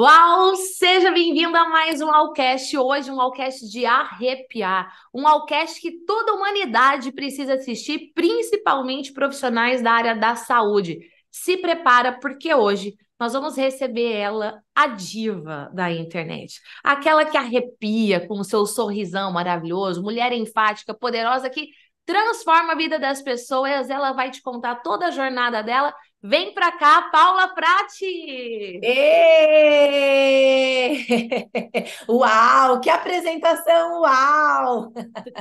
Uau! Seja bem-vindo a mais um Alcast. Hoje, um Alcast de arrepiar. Um Alcast que toda a humanidade precisa assistir, principalmente profissionais da área da saúde. Se prepara, porque hoje nós vamos receber ela, a diva da internet. Aquela que arrepia com o seu sorrisão maravilhoso, mulher enfática, poderosa, que transforma a vida das pessoas. Ela vai te contar toda a jornada dela Vem para cá, Paula Prati! Uau, que apresentação! Uau!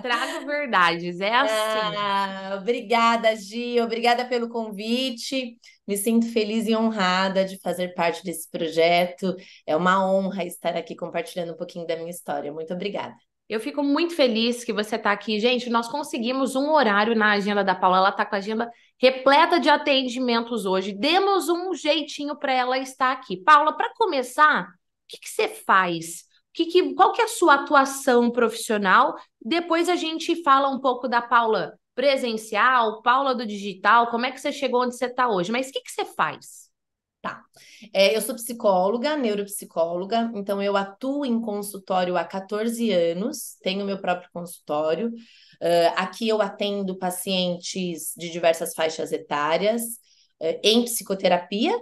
Trago verdades, é assim. Ah, obrigada, Gi, obrigada pelo convite. Me sinto feliz e honrada de fazer parte desse projeto. É uma honra estar aqui compartilhando um pouquinho da minha história. Muito obrigada. Eu fico muito feliz que você está aqui. Gente, nós conseguimos um horário na agenda da Paula. Ela está com a agenda repleta de atendimentos hoje. Demos um jeitinho para ela estar aqui. Paula, para começar, o que, que você faz? Que, que, qual que é a sua atuação profissional? Depois a gente fala um pouco da Paula presencial, Paula do digital, como é que você chegou onde você está hoje. Mas o que, que você faz? Tá. É, eu sou psicóloga, neuropsicóloga, então eu atuo em consultório há 14 anos, tenho meu próprio consultório. Uh, aqui eu atendo pacientes de diversas faixas etárias uh, em psicoterapia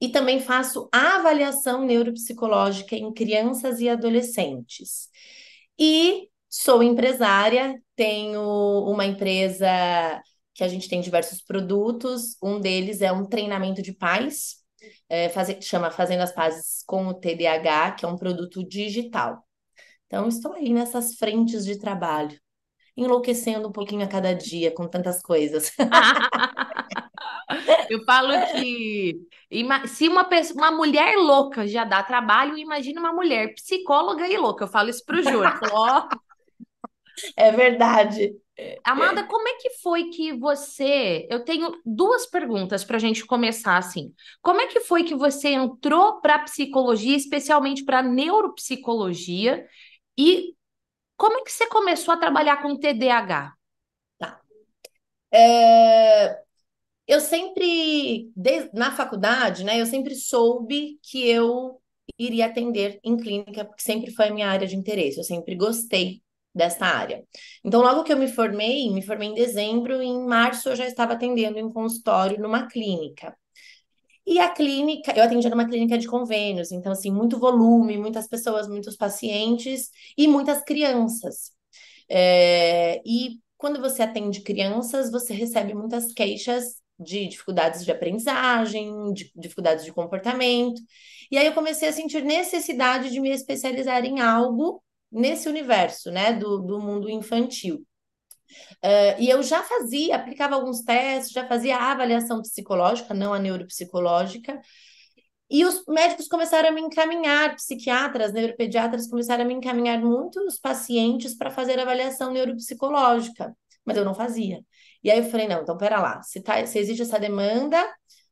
e também faço avaliação neuropsicológica em crianças e adolescentes. E sou empresária, tenho uma empresa que a gente tem diversos produtos, um deles é um treinamento de pais é, chama Fazendo as Pazes com o TDAH, que é um produto digital. Então, estou aí nessas frentes de trabalho, enlouquecendo um pouquinho a cada dia com tantas coisas. Eu falo que se uma, pessoa, uma mulher louca já dá trabalho, imagina uma mulher psicóloga e louca. Eu falo isso para o Júlio. Oh. É verdade. Amanda, como é que foi que você. Eu tenho duas perguntas para a gente começar assim. Como é que foi que você entrou para a psicologia, especialmente para neuropsicologia, e como é que você começou a trabalhar com TDAH? Tá. É... Eu sempre, na faculdade, né, eu sempre soube que eu iria atender em clínica, porque sempre foi a minha área de interesse, eu sempre gostei desta área. Então, logo que eu me formei, me formei em dezembro, em março eu já estava atendendo em consultório numa clínica. E a clínica, eu atendia numa clínica de convênios, então, assim, muito volume, muitas pessoas, muitos pacientes e muitas crianças. É, e quando você atende crianças, você recebe muitas queixas de dificuldades de aprendizagem, de dificuldades de comportamento. E aí eu comecei a sentir necessidade de me especializar em algo nesse universo, né, do, do mundo infantil. Uh, e eu já fazia, aplicava alguns testes, já fazia a avaliação psicológica, não a neuropsicológica, e os médicos começaram a me encaminhar, psiquiatras, neuropediatras começaram a me encaminhar muitos pacientes para fazer avaliação neuropsicológica, mas eu não fazia. E aí eu falei, não, então pera lá, se, tá, se existe essa demanda,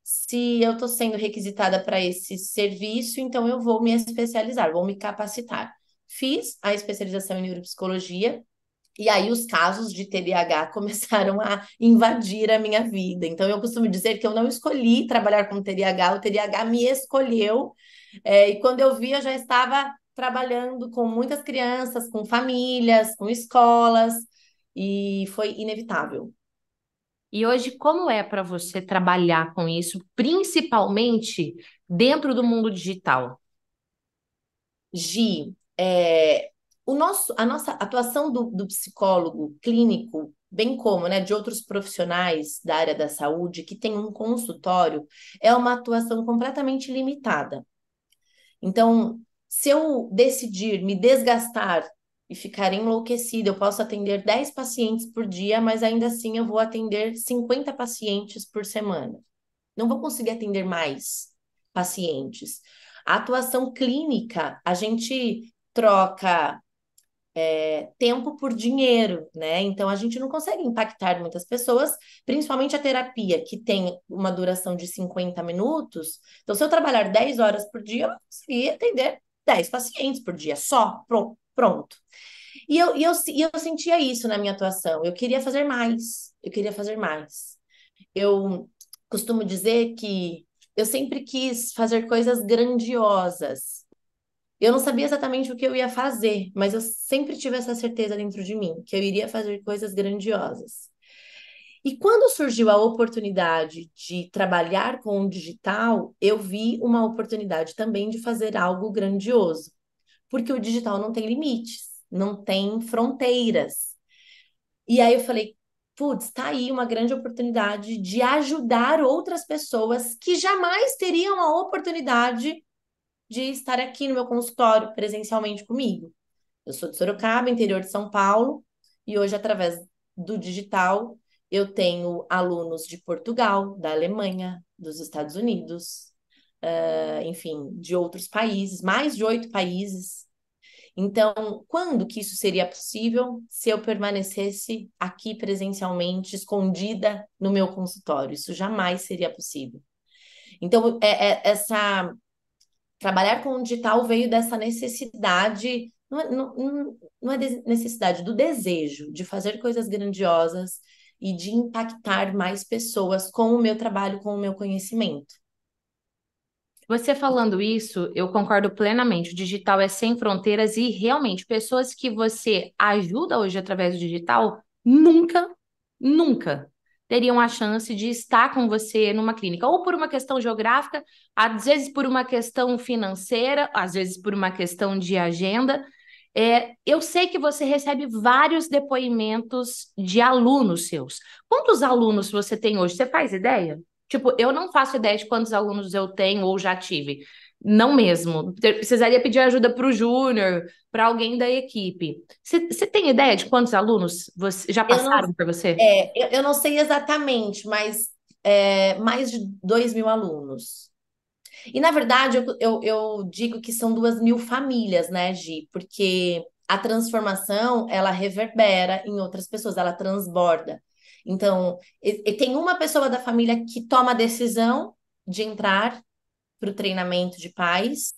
se eu estou sendo requisitada para esse serviço, então eu vou me especializar, vou me capacitar. Fiz a especialização em neuropsicologia, e aí os casos de TDAH começaram a invadir a minha vida. Então eu costumo dizer que eu não escolhi trabalhar com TDAH, o TDAH me escolheu. É, e quando eu vi, eu já estava trabalhando com muitas crianças, com famílias, com escolas, e foi inevitável. E hoje, como é para você trabalhar com isso, principalmente dentro do mundo digital? Gi, é, o nosso, a nossa atuação do, do psicólogo clínico, bem como né, de outros profissionais da área da saúde que tem um consultório, é uma atuação completamente limitada. Então, se eu decidir me desgastar e ficar enlouquecida, eu posso atender 10 pacientes por dia, mas ainda assim eu vou atender 50 pacientes por semana. Não vou conseguir atender mais pacientes. A atuação clínica, a gente troca é, tempo por dinheiro, né? Então a gente não consegue impactar muitas pessoas, principalmente a terapia, que tem uma duração de 50 minutos. Então, se eu trabalhar 10 horas por dia, eu vou conseguir atender 10 pacientes por dia, só, pronto. E eu, e eu, e eu sentia isso na minha atuação. Eu queria fazer mais, eu queria fazer mais. Eu costumo dizer que eu sempre quis fazer coisas grandiosas, eu não sabia exatamente o que eu ia fazer, mas eu sempre tive essa certeza dentro de mim, que eu iria fazer coisas grandiosas. E quando surgiu a oportunidade de trabalhar com o digital, eu vi uma oportunidade também de fazer algo grandioso, porque o digital não tem limites, não tem fronteiras. E aí eu falei, putz, tá aí uma grande oportunidade de ajudar outras pessoas que jamais teriam a oportunidade de estar aqui no meu consultório presencialmente comigo. Eu sou de Sorocaba, interior de São Paulo, e hoje, através do digital, eu tenho alunos de Portugal, da Alemanha, dos Estados Unidos, uh, enfim, de outros países, mais de oito países. Então, quando que isso seria possível se eu permanecesse aqui presencialmente, escondida no meu consultório? Isso jamais seria possível. Então, é, é essa trabalhar com o digital veio dessa necessidade, não é, não, não é necessidade, do desejo de fazer coisas grandiosas e de impactar mais pessoas com o meu trabalho, com o meu conhecimento. Você falando isso, eu concordo plenamente. O digital é sem fronteiras e realmente pessoas que você ajuda hoje através do digital nunca, nunca teriam a chance de estar com você numa clínica, ou por uma questão geográfica, às vezes por uma questão financeira, às vezes por uma questão de agenda. É, eu sei que você recebe vários depoimentos de alunos seus. Quantos alunos você tem hoje? Você faz ideia? Tipo, eu não faço ideia de quantos alunos eu tenho ou já tive. Não mesmo. Precisaria pedir ajuda para o Júnior, para alguém da equipe. Você tem ideia de quantos alunos você, já passaram por você? É, eu, eu, não sei exatamente, mas é, mais de 2 mil alunos. E, na verdade, eu, eu, eu digo que são duas mil famílias, né, Gi? Porque a transformação, ela reverbera em outras pessoas, ela transborda. Então, e, e tem uma pessoa da família que toma a decisão de entrar para o treinamento de pais,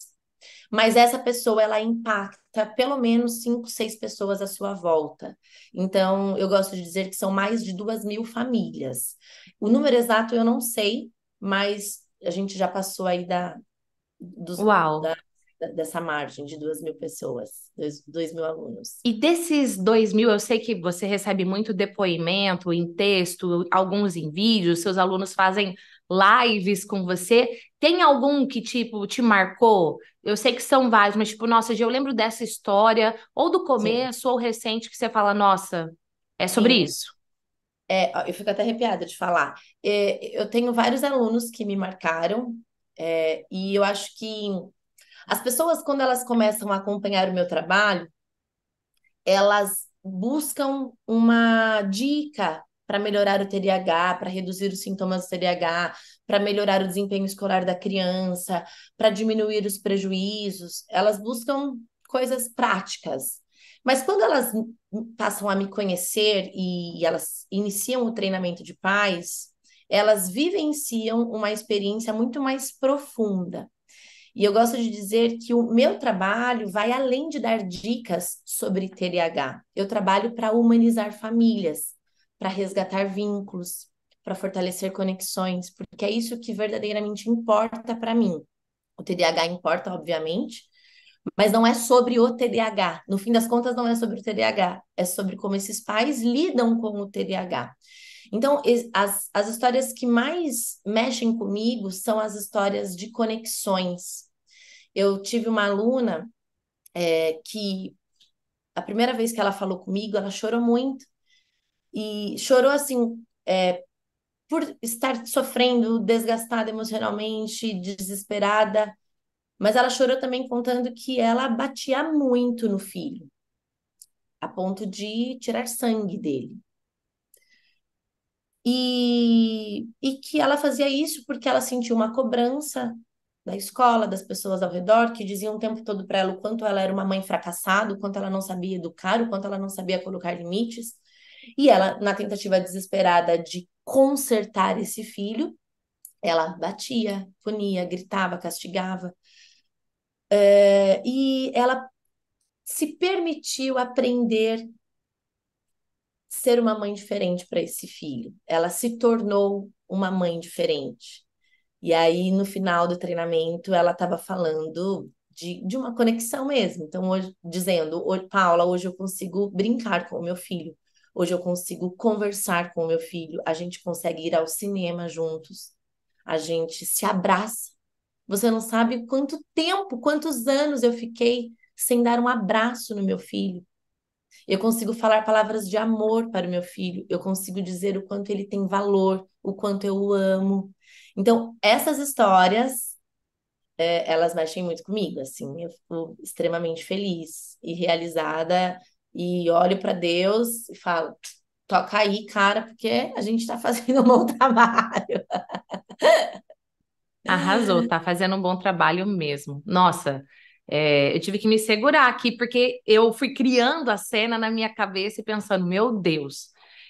mas essa pessoa ela impacta pelo menos cinco, seis pessoas à sua volta. Então, eu gosto de dizer que são mais de duas mil famílias. O número exato eu não sei, mas a gente já passou aí da, dos, Uau. Da, dessa margem de duas mil pessoas, dois, dois mil alunos. E desses dois mil, eu sei que você recebe muito depoimento em texto, alguns em vídeo, seus alunos fazem lives com você. Tem algum que, tipo, te marcou? Eu sei que são vários, mas, tipo, nossa, eu lembro dessa história, ou do começo, Sim. ou recente, que você fala, nossa, é sobre Sim. isso. É, eu fico até arrepiada de falar. É, eu tenho vários alunos que me marcaram, é, e eu acho que as pessoas, quando elas começam a acompanhar o meu trabalho, elas buscam uma dica para melhorar o TDAH, para reduzir os sintomas do TDAH, para melhorar o desempenho escolar da criança, para diminuir os prejuízos. Elas buscam coisas práticas. Mas quando elas passam a me conhecer e elas iniciam o treinamento de pais, elas vivenciam uma experiência muito mais profunda. E eu gosto de dizer que o meu trabalho vai além de dar dicas sobre TDAH. Eu trabalho para humanizar famílias, para resgatar vínculos, para fortalecer conexões, porque é isso que verdadeiramente importa para mim. O TDAH importa, obviamente, mas não é sobre o TDAH. No fim das contas, não é sobre o TDAH, é sobre como esses pais lidam com o TDAH. Então, as, as histórias que mais mexem comigo são as histórias de conexões, eu tive uma aluna é, que a primeira vez que ela falou comigo, ela chorou muito. E chorou assim, é, por estar sofrendo, desgastada emocionalmente, desesperada. Mas ela chorou também contando que ela batia muito no filho, a ponto de tirar sangue dele. E, e que ela fazia isso porque ela sentiu uma cobrança da escola, das pessoas ao redor, que diziam o tempo todo para ela o quanto ela era uma mãe fracassada, o quanto ela não sabia educar, o quanto ela não sabia colocar limites. E ela, na tentativa desesperada de consertar esse filho, ela batia, punia, gritava, castigava. É, e ela se permitiu aprender ser uma mãe diferente para esse filho. Ela se tornou uma mãe diferente. E aí, no final do treinamento, ela estava falando de, de uma conexão mesmo. Então, hoje, dizendo, Paula, hoje eu consigo brincar com o meu filho, hoje eu consigo conversar com meu filho, a gente consegue ir ao cinema juntos, a gente se abraça. Você não sabe quanto tempo, quantos anos eu fiquei sem dar um abraço no meu filho. Eu consigo falar palavras de amor para o meu filho, eu consigo dizer o quanto ele tem valor, o quanto eu o amo. Então, essas histórias, é, elas mexem muito comigo, assim, eu fico extremamente feliz e realizada e olho para Deus e falo, toca aí, cara, porque a gente está fazendo um bom trabalho. Arrasou, tá fazendo um bom trabalho mesmo. Nossa, é, eu tive que me segurar aqui, porque eu fui criando a cena na minha cabeça e pensando, meu Deus.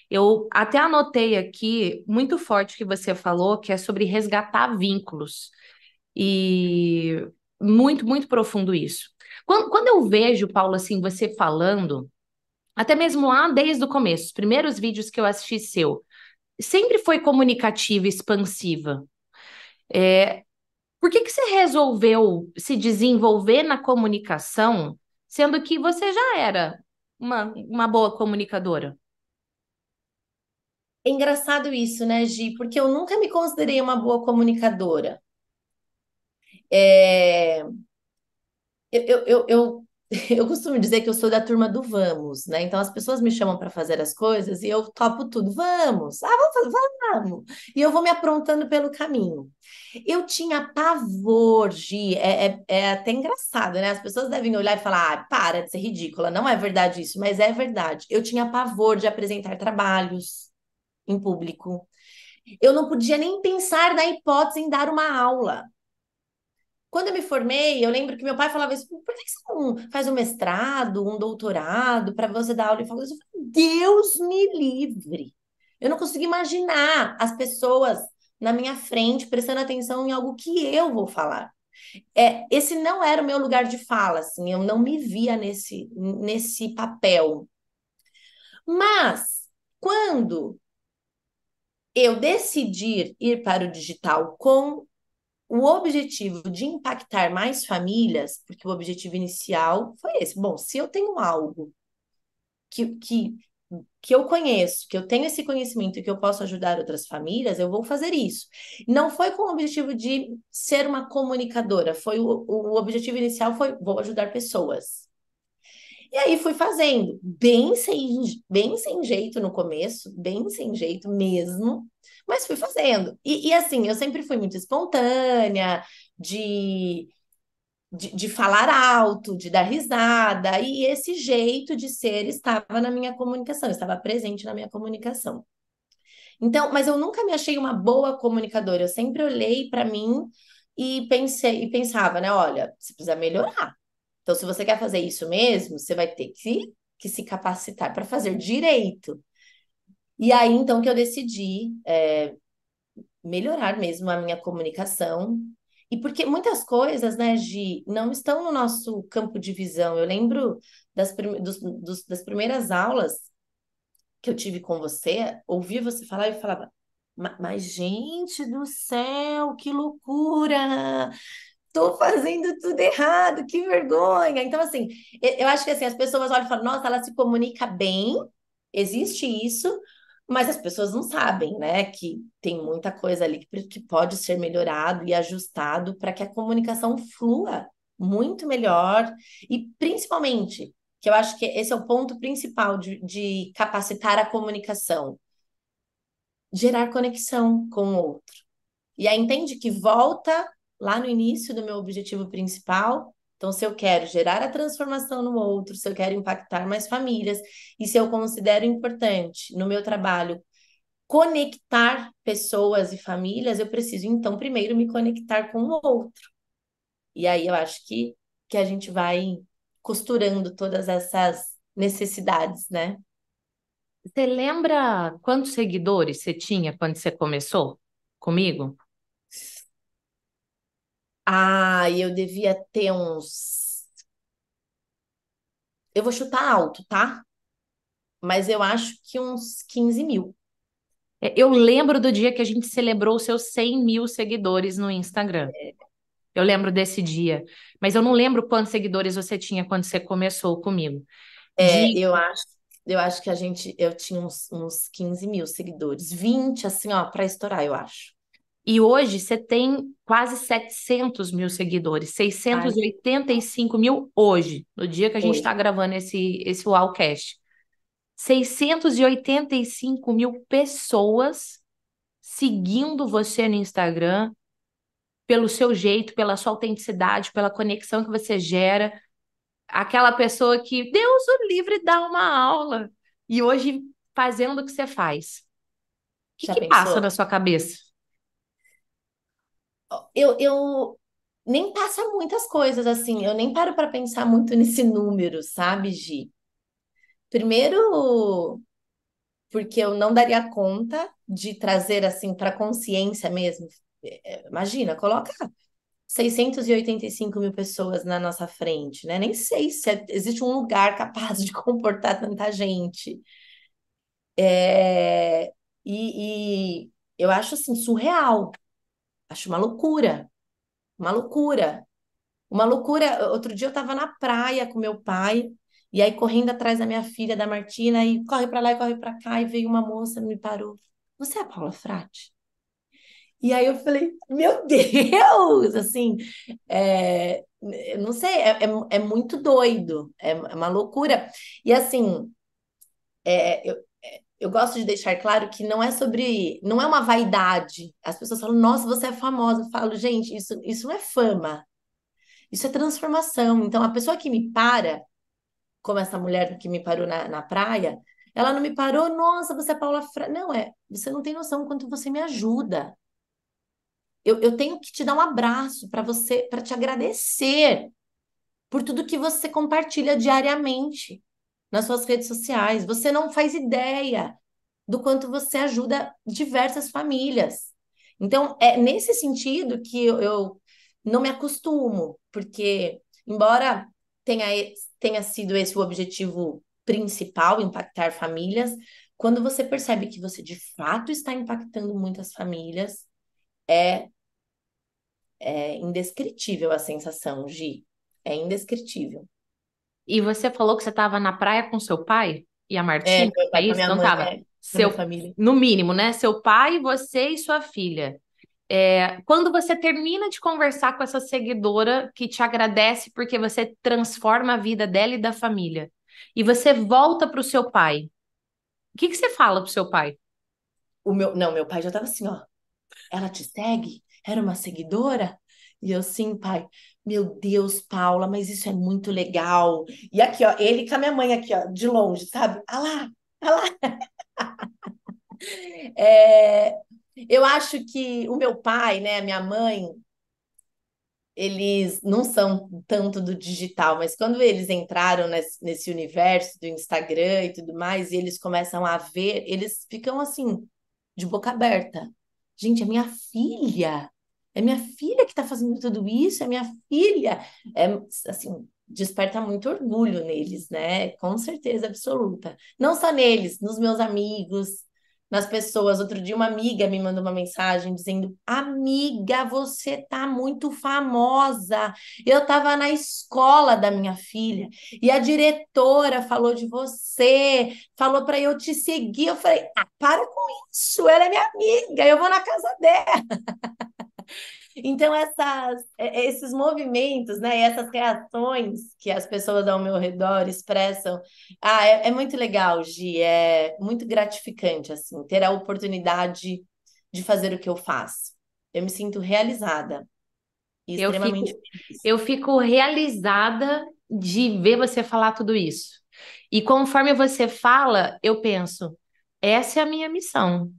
Eu até anotei aqui, muito forte que você falou, que é sobre resgatar vínculos. E muito, muito profundo isso. Quando, quando eu vejo, Paulo, assim, você falando, até mesmo lá desde o começo, os primeiros vídeos que eu assisti seu, sempre foi comunicativa, expansiva. É, por que que você resolveu se desenvolver na comunicação, sendo que você já era uma, uma boa comunicadora? É engraçado isso, né, Gi? Porque eu nunca me considerei uma boa comunicadora. É... Eu, eu, eu, eu costumo dizer que eu sou da turma do vamos, né? Então as pessoas me chamam para fazer as coisas e eu topo tudo. Vamos, ah, vamos vamos. E eu vou me aprontando pelo caminho. Eu tinha pavor de. É, é, é até engraçado, né? As pessoas devem olhar e falar: ah, para de ser ridícula. Não é verdade isso, mas é verdade. Eu tinha pavor de apresentar trabalhos em público. Eu não podia nem pensar na hipótese em dar uma aula. Quando eu me formei, eu lembro que meu pai falava isso, por que você não faz um mestrado, um doutorado, para você dar aula em faculdade? Eu Deus me livre! Eu não consigo imaginar as pessoas na minha frente prestando atenção em algo que eu vou falar. É, esse não era o meu lugar de fala, assim, eu não me via nesse, nesse papel. Mas, quando eu decidi ir para o digital com o objetivo de impactar mais famílias, porque o objetivo inicial foi esse. Bom, se eu tenho algo que, que, que eu conheço, que eu tenho esse conhecimento e que eu posso ajudar outras famílias, eu vou fazer isso. Não foi com o objetivo de ser uma comunicadora, foi o, o objetivo inicial foi vou ajudar pessoas. E aí fui fazendo, bem sem, bem sem jeito no começo, bem sem jeito mesmo, mas fui fazendo. E, e assim, eu sempre fui muito espontânea, de, de, de, falar alto, de dar risada, e esse jeito de ser estava na minha comunicação, estava presente na minha comunicação. Então, mas eu nunca me achei uma boa comunicadora, eu sempre olhei para mim e pensei e pensava, né, olha, você precisa melhorar. Então, se você quer fazer isso mesmo, você vai ter que, que se capacitar para fazer direito. E aí, então, que eu decidi é, melhorar mesmo a minha comunicação. E porque muitas coisas, né, Gi, não estão no nosso campo de visão. Eu lembro das, prim dos, dos, das primeiras aulas que eu tive com você, ouvir você falar e falava, mas gente do céu, que loucura! Tô fazendo tudo errado, que vergonha. Então, assim, eu acho que assim, as pessoas olham e falam, nossa, ela se comunica bem, existe isso, mas as pessoas não sabem, né, que tem muita coisa ali que, pode ser melhorado e ajustado para que a comunicação flua muito melhor e principalmente, que eu acho que esse é o ponto principal de, de capacitar a comunicação, gerar conexão com o outro. E aí entende que volta lá no início do meu objetivo principal, então, se eu quero gerar a transformação no outro, se eu quero impactar mais famílias, e se eu considero importante no meu trabalho conectar pessoas e famílias, eu preciso, então, primeiro me conectar com o outro. E aí eu acho que, que a gente vai costurando todas essas necessidades, né? Você lembra quantos seguidores você tinha quando você começou comigo? Ah, eu devia ter uns. Eu vou chutar alto, tá? Mas eu acho que uns 15 mil. É, eu lembro do dia que a gente celebrou os seus 100 mil seguidores no Instagram. Eu lembro desse dia, mas eu não lembro quantos seguidores você tinha quando você começou comigo. É, De... eu acho, eu acho que a gente, eu tinha uns, uns 15 mil seguidores, 20, assim, ó, para estourar, eu acho. E hoje você tem quase 700 mil seguidores, 685 Ai. mil hoje, no dia que a gente está gravando esse, esse Wowcast. 685 mil pessoas seguindo você no Instagram, pelo seu jeito, pela sua autenticidade, pela conexão que você gera. Aquela pessoa que Deus o livre dá uma aula e hoje fazendo o que você faz. O que, que passa na sua cabeça? Eu, eu nem passa muitas coisas assim, eu nem paro para pensar muito nesse número, sabe, Gi? Primeiro, porque eu não daria conta de trazer assim para consciência mesmo. É, é, imagina, coloca 685 mil pessoas na nossa frente, né? Nem sei se é, existe um lugar capaz de comportar tanta gente. É, e, e eu acho assim surreal, acho uma loucura, uma loucura, uma loucura. Outro dia eu estava na praia com meu pai e aí, correndo atrás da minha filha, da Martina, e corre para lá e corre para cá, e veio uma moça, me parou. Você é a Paula Frati? E aí eu falei, meu Deus! Assim, é, não sei, é, é, é muito doido, é, é, uma loucura. E assim, é, eu, eu gosto de deixar claro que não é sobre, não é uma vaidade. As pessoas falam, nossa, você é famosa. Eu falo, gente, isso, isso não é fama, isso é transformação. Então, a pessoa que me para, como essa mulher que me parou na, na praia, ela não me parou, nossa, você é Paula Fra... Não, é, você não tem noção quanto você me ajuda. Eu, eu tenho que te dar um abraço para você, para te agradecer por tudo que você compartilha diariamente nas suas redes sociais. Você não faz ideia do quanto você ajuda diversas famílias. Então, é nesse sentido que eu, eu não me acostumo, porque, embora tenha tenha sido esse o objetivo principal, impactar famílias, quando você percebe que você de fato está impactando muitas famílias, é, é indescritível a sensação, Gi. É indescritível. E você falou que você estava na praia com seu pai e a Martina? É, é isso? Não estava? É, seu, família. No mínimo, né? Seu pai, você e sua filha. É, quando você termina de conversar com essa seguidora que te agradece porque você transforma a vida dela e da família, e você volta para o seu pai, o que, que você fala para o seu pai? O meu, não, meu pai já estava assim, ó. Ela te segue? Era uma seguidora? E eu, sim, pai. Meu Deus, Paula, mas isso é muito legal. E aqui, ó, ele com a minha mãe aqui, ó, de longe, sabe? Ah lá, ah lá. é, eu acho que o meu pai, né, a minha mãe, eles não são tanto do digital, mas quando eles entraram nesse, nesse universo do Instagram e tudo mais, e eles começam a ver, eles ficam assim, de boca aberta. Gente, é minha filha. É minha filha que está fazendo tudo isso, é minha filha. É assim, desperta muito orgulho neles, né? Com certeza absoluta. Não só neles, nos meus amigos, nas pessoas. Outro dia, uma amiga me mandou uma mensagem dizendo: Amiga, você tá muito famosa. Eu estava na escola da minha filha e a diretora falou de você, falou para eu te seguir. Eu falei: ah, para com isso, ela é minha amiga, eu vou na casa dela. Então, essas, é, é, esses movimentos, né, essas reações que as pessoas ao meu redor expressam, ah, é, é muito legal, Gi, é muito gratificante, assim, ter a oportunidade de fazer o que eu faço. Eu me sinto realizada. Eu extremamente fico, eu fico realizada de ver você falar tudo isso. E conforme você fala, eu penso, essa é a minha missão,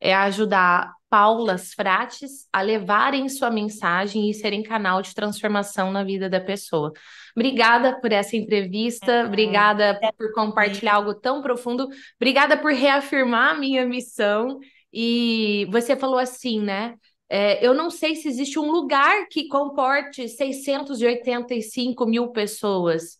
é ajudar Paulas Frates a levarem sua mensagem e serem canal de transformação na vida da pessoa. Obrigada por essa entrevista, é, obrigada por compartilhar algo tão profundo, obrigada por reafirmar a minha missão. E você falou assim, né? É, eu não sei se existe um lugar que comporte 685 mil pessoas.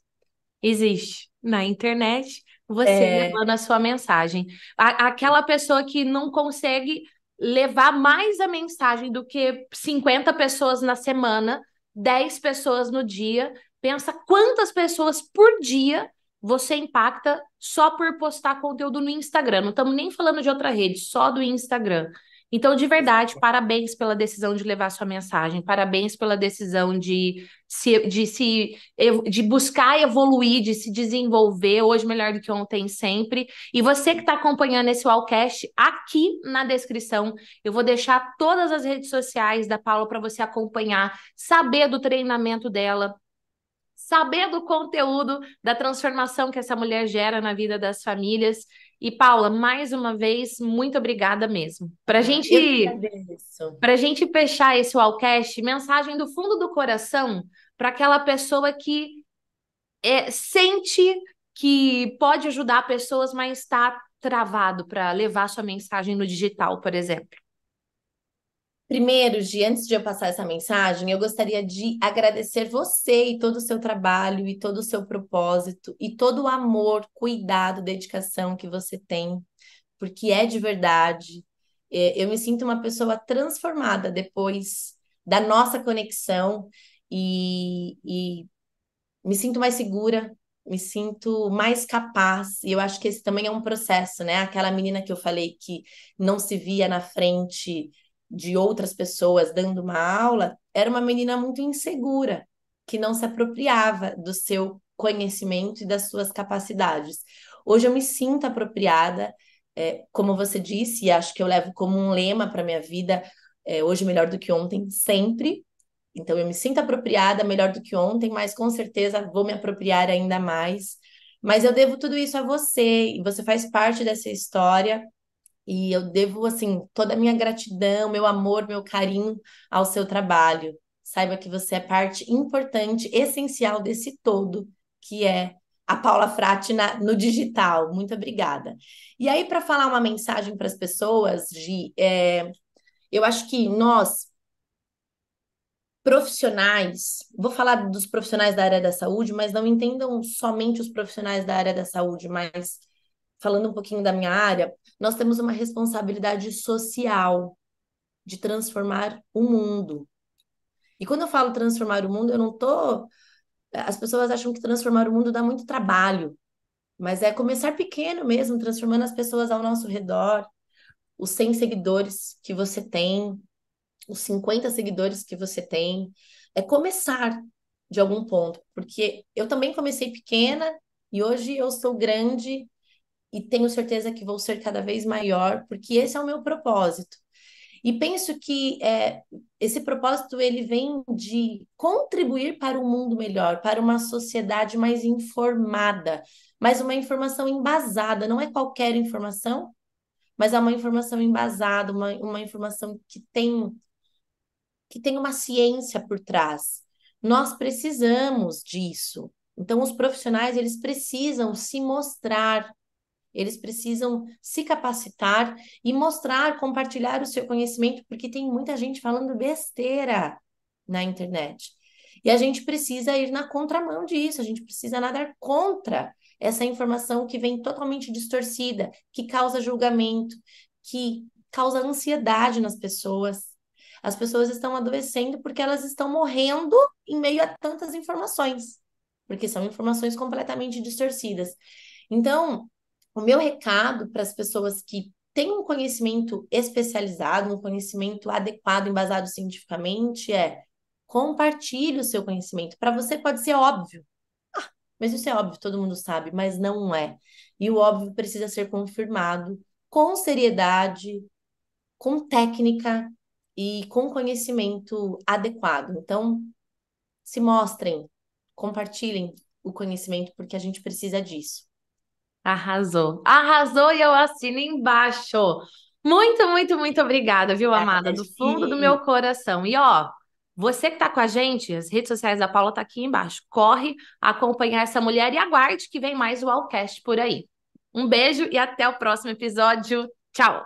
Existe na internet, você é... levando a sua mensagem. A, aquela pessoa que não consegue levar mais a mensagem do que 50 pessoas na semana 10 pessoas no dia. Pensa quantas pessoas por dia você impacta só por postar conteúdo no Instagram. Não estamos nem falando de outra rede, só do Instagram. Então, de verdade, parabéns pela decisão de levar sua mensagem, parabéns pela decisão de se, de se de buscar evoluir, de se desenvolver, hoje melhor do que ontem sempre. E você que está acompanhando esse Wallcast, aqui na descrição, eu vou deixar todas as redes sociais da Paula para você acompanhar, saber do treinamento dela, saber do conteúdo, da transformação que essa mulher gera na vida das famílias. E Paula, mais uma vez, muito obrigada mesmo. Para gente, para gente fechar esse Wallcast, mensagem do fundo do coração para aquela pessoa que é, sente que pode ajudar pessoas, mas está travado para levar sua mensagem no digital, por exemplo. Primeiro, Gi, antes de eu passar essa mensagem, eu gostaria de agradecer você e todo o seu trabalho e todo o seu propósito e todo o amor, cuidado, dedicação que você tem, porque é de verdade. É, eu me sinto uma pessoa transformada depois da nossa conexão e, e me sinto mais segura, me sinto mais capaz, e eu acho que esse também é um processo, né? Aquela menina que eu falei que não se via na frente de outras pessoas dando uma aula, era uma menina muito insegura, que não se apropriava do seu conhecimento e das suas capacidades. Hoje eu me sinto apropriada, é, como você disse, e acho que eu levo como um lema para minha vida, é, hoje melhor do que ontem, sempre. Então eu me sinto apropriada, melhor do que ontem, mas com certeza vou me apropriar ainda mais. Mas eu devo tudo isso a você, e você faz parte dessa história. E eu devo, assim, toda a minha gratidão, meu amor, meu carinho ao seu trabalho. Saiba que você é parte importante, essencial desse todo, que é a Paula Frati na, no digital. Muito obrigada. E aí, para falar uma mensagem para as pessoas, Gi, é, eu acho que nós, profissionais, vou falar dos profissionais da área da saúde, mas não entendam somente os profissionais da área da saúde, mas falando um pouquinho da minha área, nós temos uma responsabilidade social de transformar o mundo. E quando eu falo transformar o mundo, eu não tô. As pessoas acham que transformar o mundo dá muito trabalho, mas é começar pequeno mesmo, transformando as pessoas ao nosso redor, os 100 seguidores que você tem, os 50 seguidores que você tem, é começar de algum ponto, porque eu também comecei pequena e hoje eu sou grande e tenho certeza que vou ser cada vez maior, porque esse é o meu propósito. E penso que é, esse propósito ele vem de contribuir para um mundo melhor, para uma sociedade mais informada, mas uma informação embasada, não é qualquer informação, mas é uma informação embasada, uma, uma informação que tem que tem uma ciência por trás. Nós precisamos disso. Então, os profissionais, eles precisam se mostrar eles precisam se capacitar e mostrar, compartilhar o seu conhecimento, porque tem muita gente falando besteira na internet. E a gente precisa ir na contramão disso, a gente precisa nadar contra essa informação que vem totalmente distorcida, que causa julgamento, que causa ansiedade nas pessoas. As pessoas estão adoecendo porque elas estão morrendo em meio a tantas informações, porque são informações completamente distorcidas. Então, o meu recado para as pessoas que têm um conhecimento especializado, um conhecimento adequado, embasado cientificamente, é compartilhe o seu conhecimento. Para você pode ser óbvio. Ah, mas isso é óbvio, todo mundo sabe, mas não é. E o óbvio precisa ser confirmado com seriedade, com técnica e com conhecimento adequado. Então, se mostrem, compartilhem o conhecimento, porque a gente precisa disso. Arrasou. Arrasou e eu assino embaixo. Muito, muito, muito obrigada, viu, amada? Do fundo do meu coração. E ó, você que tá com a gente, as redes sociais da Paula tá aqui embaixo. Corre acompanhar essa mulher e aguarde que vem mais o Allcast por aí. Um beijo e até o próximo episódio. Tchau!